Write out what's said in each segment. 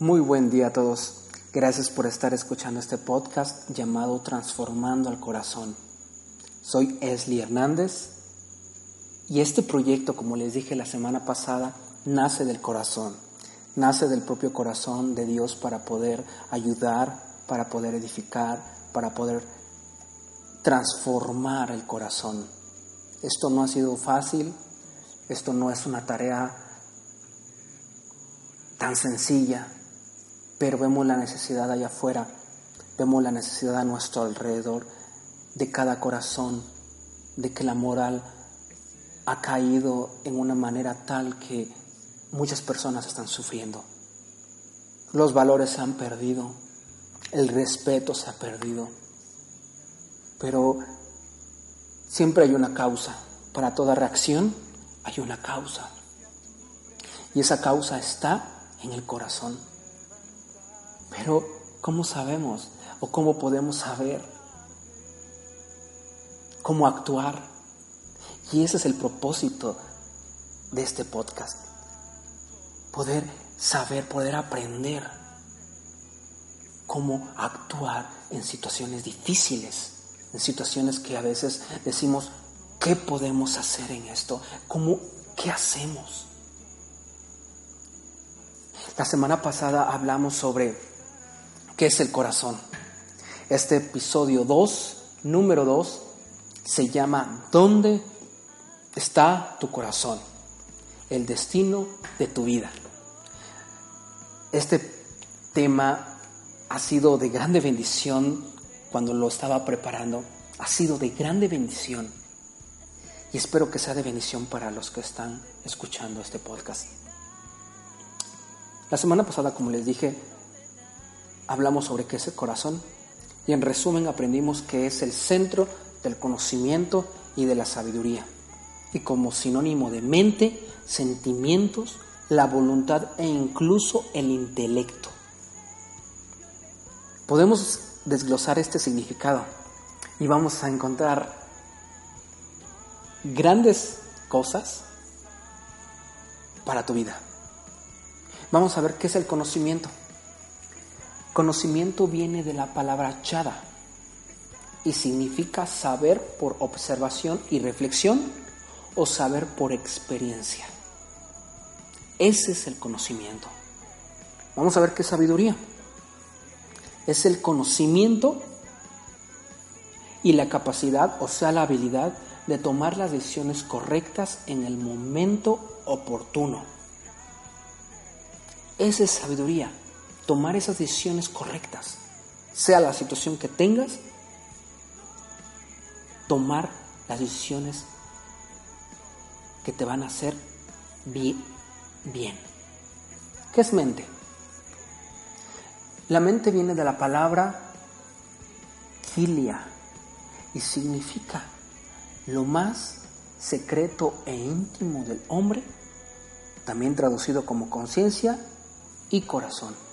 Muy buen día a todos. Gracias por estar escuchando este podcast llamado Transformando al Corazón. Soy Esli Hernández y este proyecto, como les dije la semana pasada, nace del corazón. Nace del propio corazón de Dios para poder ayudar, para poder edificar, para poder transformar el corazón. Esto no ha sido fácil, esto no es una tarea tan sencilla, pero vemos la necesidad allá afuera, vemos la necesidad a nuestro alrededor de cada corazón, de que la moral ha caído en una manera tal que muchas personas están sufriendo. Los valores se han perdido, el respeto se ha perdido, pero siempre hay una causa. Para toda reacción hay una causa. Y esa causa está en el corazón. Pero, ¿cómo sabemos o cómo podemos saber cómo actuar? Y ese es el propósito de este podcast. Poder saber, poder aprender cómo actuar en situaciones difíciles, en situaciones que a veces decimos, ¿qué podemos hacer en esto? ¿Cómo, ¿Qué hacemos? La semana pasada hablamos sobre ¿Qué es el corazón? Este episodio 2, número 2, se llama ¿Dónde está tu corazón? El destino de tu vida. Este tema ha sido de grande bendición cuando lo estaba preparando. Ha sido de grande bendición. Y espero que sea de bendición para los que están escuchando este podcast. La semana pasada, como les dije, hablamos sobre qué es el corazón y en resumen aprendimos que es el centro del conocimiento y de la sabiduría. Y como sinónimo de mente, sentimientos, la voluntad e incluso el intelecto. Podemos desglosar este significado y vamos a encontrar grandes cosas para tu vida. Vamos a ver qué es el conocimiento. Conocimiento viene de la palabra chada y significa saber por observación y reflexión o saber por experiencia. Ese es el conocimiento. Vamos a ver qué es sabiduría. Es el conocimiento y la capacidad, o sea, la habilidad de tomar las decisiones correctas en el momento oportuno. Esa es sabiduría tomar esas decisiones correctas, sea la situación que tengas, tomar las decisiones que te van a hacer bien. ¿Qué es mente? La mente viene de la palabra kilia y significa lo más secreto e íntimo del hombre, también traducido como conciencia y corazón.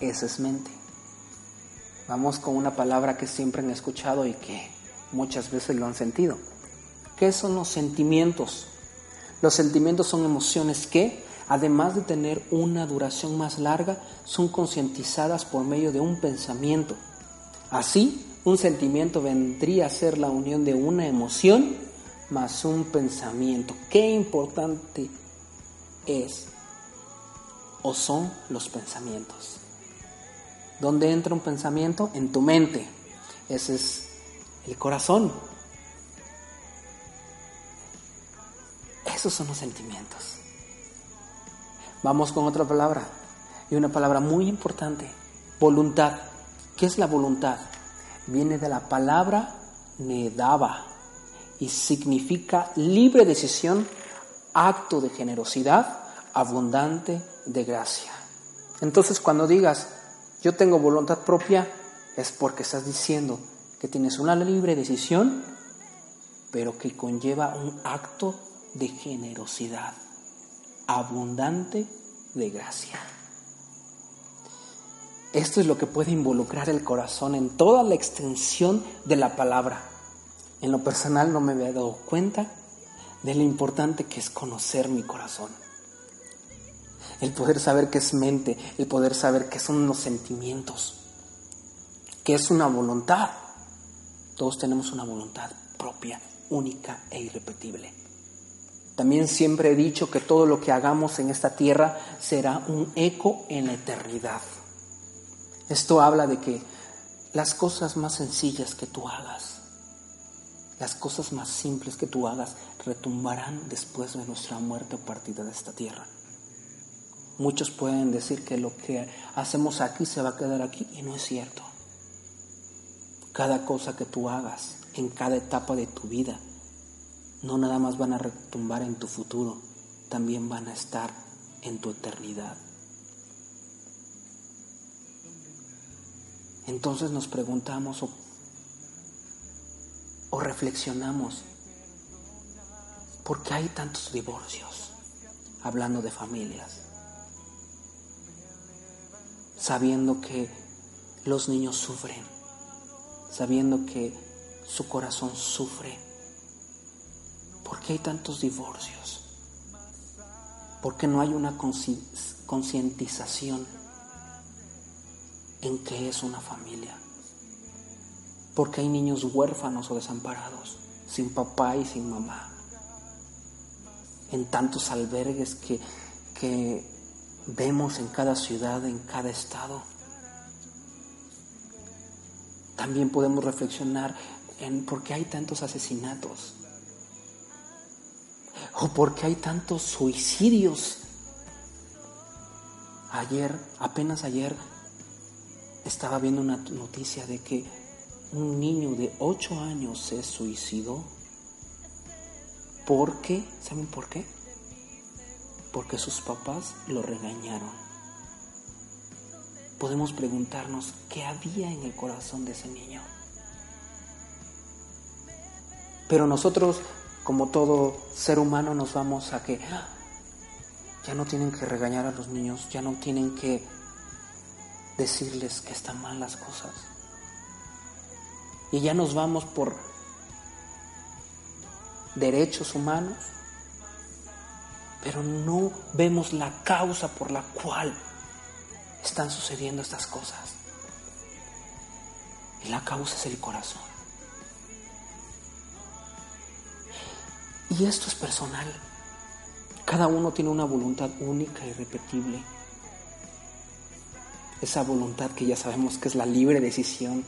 Esa es mente. Vamos con una palabra que siempre han escuchado y que muchas veces lo han sentido. ¿Qué son los sentimientos? Los sentimientos son emociones que, además de tener una duración más larga, son concientizadas por medio de un pensamiento. Así, un sentimiento vendría a ser la unión de una emoción más un pensamiento. Qué importante es o son los pensamientos. ¿Dónde entra un pensamiento? En tu mente. Ese es el corazón. Esos son los sentimientos. Vamos con otra palabra. Y una palabra muy importante. Voluntad. ¿Qué es la voluntad? Viene de la palabra nedaba y significa libre decisión, acto de generosidad, abundante de gracia. Entonces cuando digas, yo tengo voluntad propia, es porque estás diciendo que tienes una libre decisión, pero que conlleva un acto de generosidad, abundante de gracia. Esto es lo que puede involucrar el corazón en toda la extensión de la palabra. En lo personal no me había dado cuenta de lo importante que es conocer mi corazón. El poder saber qué es mente, el poder saber qué son los sentimientos, qué es una voluntad. Todos tenemos una voluntad propia, única e irrepetible. También siempre he dicho que todo lo que hagamos en esta tierra será un eco en la eternidad. Esto habla de que las cosas más sencillas que tú hagas, las cosas más simples que tú hagas, retumbarán después de nuestra muerte o partida de esta tierra. Muchos pueden decir que lo que hacemos aquí se va a quedar aquí y no es cierto. Cada cosa que tú hagas en cada etapa de tu vida no nada más van a retumbar en tu futuro, también van a estar en tu eternidad. Entonces nos preguntamos o, o reflexionamos, ¿por qué hay tantos divorcios? Hablando de familias, sabiendo que los niños sufren, sabiendo que su corazón sufre. ¿Por qué hay tantos divorcios? ¿Por qué no hay una concientización en qué es una familia. Porque hay niños huérfanos o desamparados, sin papá y sin mamá. En tantos albergues que, que vemos en cada ciudad, en cada estado. También podemos reflexionar en por qué hay tantos asesinatos. O por qué hay tantos suicidios. Ayer, apenas ayer, estaba viendo una noticia de que un niño de 8 años se suicidó. ¿Por qué? ¿Saben por qué? Porque sus papás lo regañaron. Podemos preguntarnos qué había en el corazón de ese niño. Pero nosotros, como todo ser humano, nos vamos a que ya no tienen que regañar a los niños, ya no tienen que decirles que están mal las cosas. Y ya nos vamos por derechos humanos, pero no vemos la causa por la cual están sucediendo estas cosas. Y la causa es el corazón. Y esto es personal. Cada uno tiene una voluntad única y repetible esa voluntad que ya sabemos que es la libre decisión,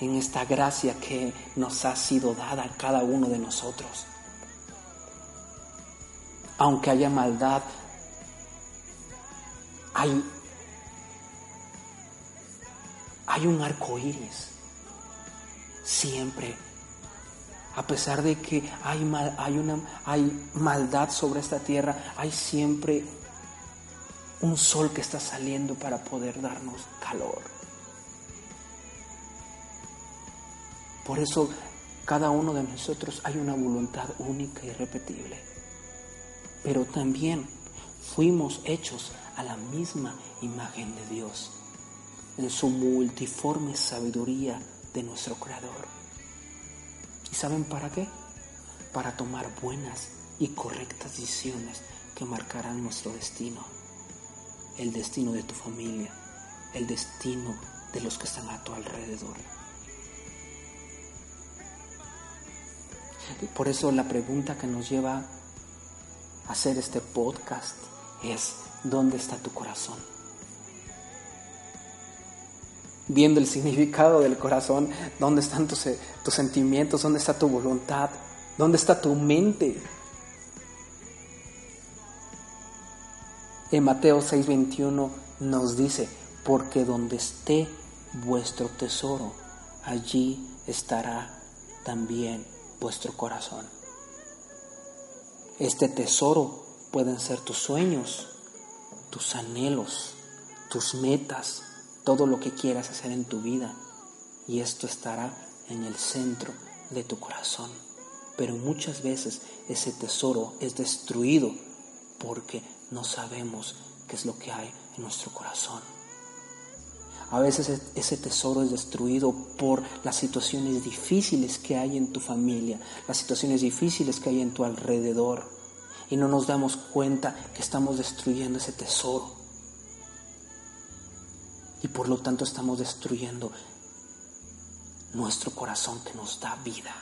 en esta gracia que nos ha sido dada a cada uno de nosotros. Aunque haya maldad, hay, hay un arco iris. Siempre. A pesar de que hay, hay, una, hay maldad sobre esta tierra, hay siempre un sol que está saliendo para poder darnos calor. Por eso cada uno de nosotros hay una voluntad única y repetible. Pero también fuimos hechos a la misma imagen de Dios, en su multiforme sabiduría de nuestro Creador. ¿Y saben para qué? Para tomar buenas y correctas decisiones que marcarán nuestro destino el destino de tu familia, el destino de los que están a tu alrededor. Por eso la pregunta que nos lleva hacer este podcast es, ¿dónde está tu corazón? Viendo el significado del corazón, ¿dónde están tus, tus sentimientos? ¿Dónde está tu voluntad? ¿Dónde está tu mente? En Mateo 6:21 nos dice, porque donde esté vuestro tesoro, allí estará también vuestro corazón. Este tesoro pueden ser tus sueños, tus anhelos, tus metas, todo lo que quieras hacer en tu vida. Y esto estará en el centro de tu corazón. Pero muchas veces ese tesoro es destruido porque no sabemos qué es lo que hay en nuestro corazón. A veces ese tesoro es destruido por las situaciones difíciles que hay en tu familia, las situaciones difíciles que hay en tu alrededor. y no nos damos cuenta que estamos destruyendo ese tesoro. Y por lo tanto estamos destruyendo nuestro corazón que nos da vida.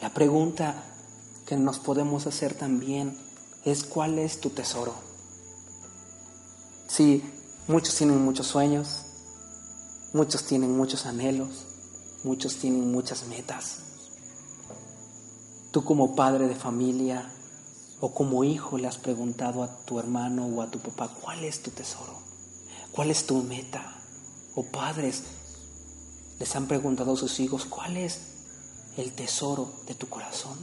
La pregunta que nos podemos hacer también es ¿cuál es tu tesoro? Sí, muchos tienen muchos sueños, muchos tienen muchos anhelos, muchos tienen muchas metas. Tú como padre de familia o como hijo le has preguntado a tu hermano o a tu papá, ¿cuál es tu tesoro? ¿Cuál es tu meta? O padres les han preguntado a sus hijos, ¿cuál es el tesoro de tu corazón?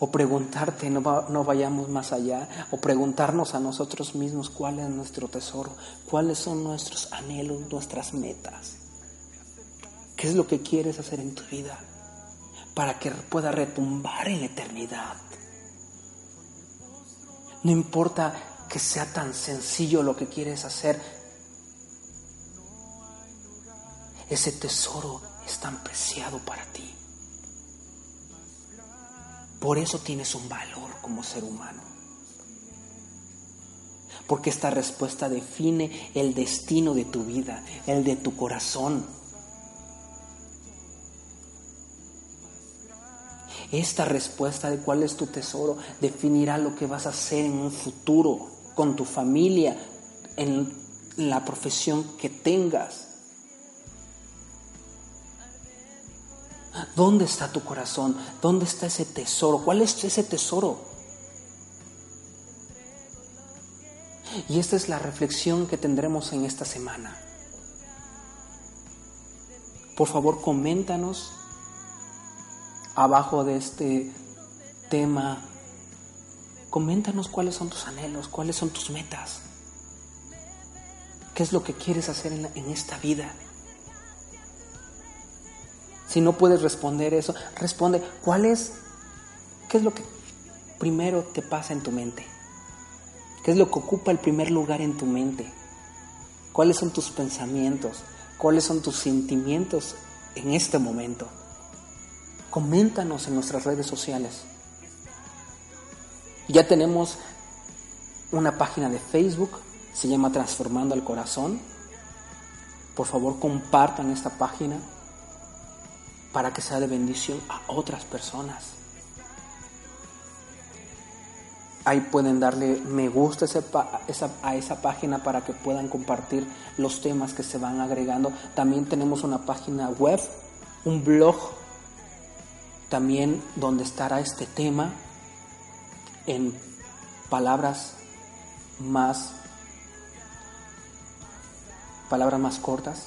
O preguntarte, no, no, vayamos más allá, o preguntarnos a nosotros mismos cuál es nuestro tesoro, cuáles son nuestros anhelos, nuestras metas. ¿Qué es lo que quieres hacer en tu vida para que pueda retumbar en la eternidad? No importa que sea tan sencillo lo que quieres hacer. Ese tesoro es tan preciado para ti. Por eso tienes un valor como ser humano. Porque esta respuesta define el destino de tu vida, el de tu corazón. Esta respuesta de cuál es tu tesoro definirá lo que vas a hacer en un futuro, con tu familia, en la profesión que tengas. ¿Dónde está tu corazón? ¿Dónde está ese tesoro? ¿Cuál es ese tesoro? Y esta es la reflexión que tendremos en esta semana. Por favor, coméntanos abajo de este tema, coméntanos cuáles son tus anhelos, cuáles son tus metas, qué es lo que quieres hacer en, en esta vida. Si no puedes responder eso, responde cuál es, qué es lo que primero te pasa en tu mente, qué es lo que ocupa el primer lugar en tu mente, cuáles son tus pensamientos, cuáles son tus sentimientos en este momento. Coméntanos en nuestras redes sociales. Ya tenemos una página de Facebook, se llama Transformando al Corazón. Por favor, compartan esta página para que sea de bendición a otras personas. Ahí pueden darle me gusta a esa página para que puedan compartir los temas que se van agregando. También tenemos una página web, un blog también donde estará este tema en palabras más palabras más cortas.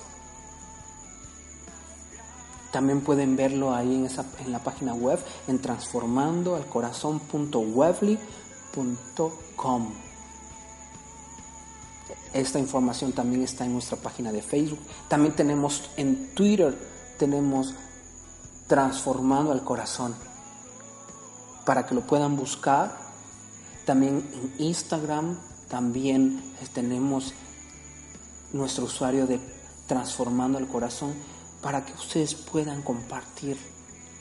También pueden verlo ahí en, esa, en la página web en transformandoalcorazon.webly.com. Esta información también está en nuestra página de Facebook. También tenemos en Twitter, tenemos transformando al corazón para que lo puedan buscar. También en Instagram, también tenemos nuestro usuario de transformando al corazón para que ustedes puedan compartir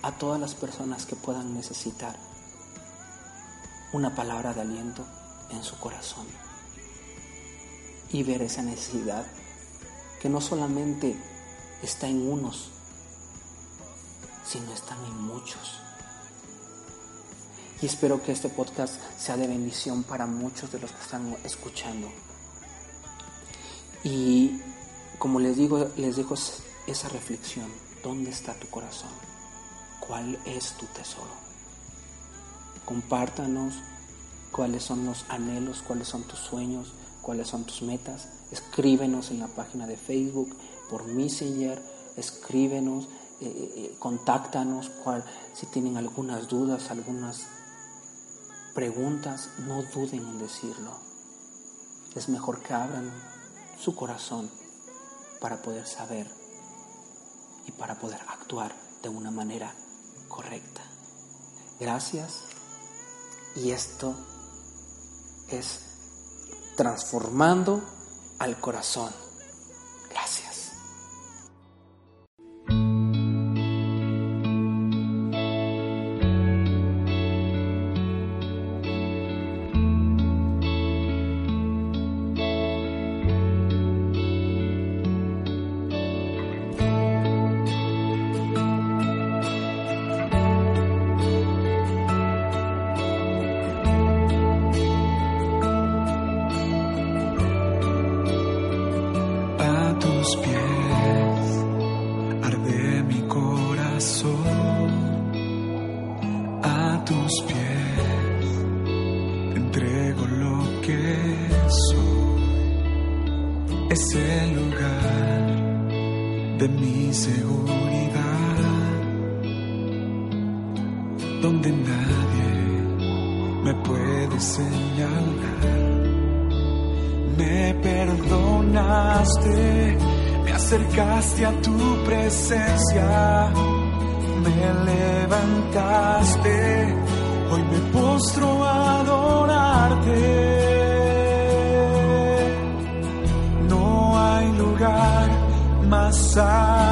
a todas las personas que puedan necesitar una palabra de aliento en su corazón y ver esa necesidad que no solamente está en unos, sino están en muchos. Y espero que este podcast sea de bendición para muchos de los que están escuchando. Y como les digo, les dejo esa reflexión. ¿Dónde está tu corazón? ¿Cuál es tu tesoro? Compártanos cuáles son los anhelos, cuáles son tus sueños, cuáles son tus metas. Escríbenos en la página de Facebook, por Messenger, escríbenos eh, eh, eh, contáctanos cual, si tienen algunas dudas, algunas preguntas, no duden en decirlo. Es mejor que abran su corazón para poder saber y para poder actuar de una manera correcta. Gracias. Y esto es transformando al corazón. Seguridad, donde nadie me puede señalar. Me perdonaste, me acercaste a tu presencia, me levantaste, hoy me postro a adorarte. No hay lugar más alto,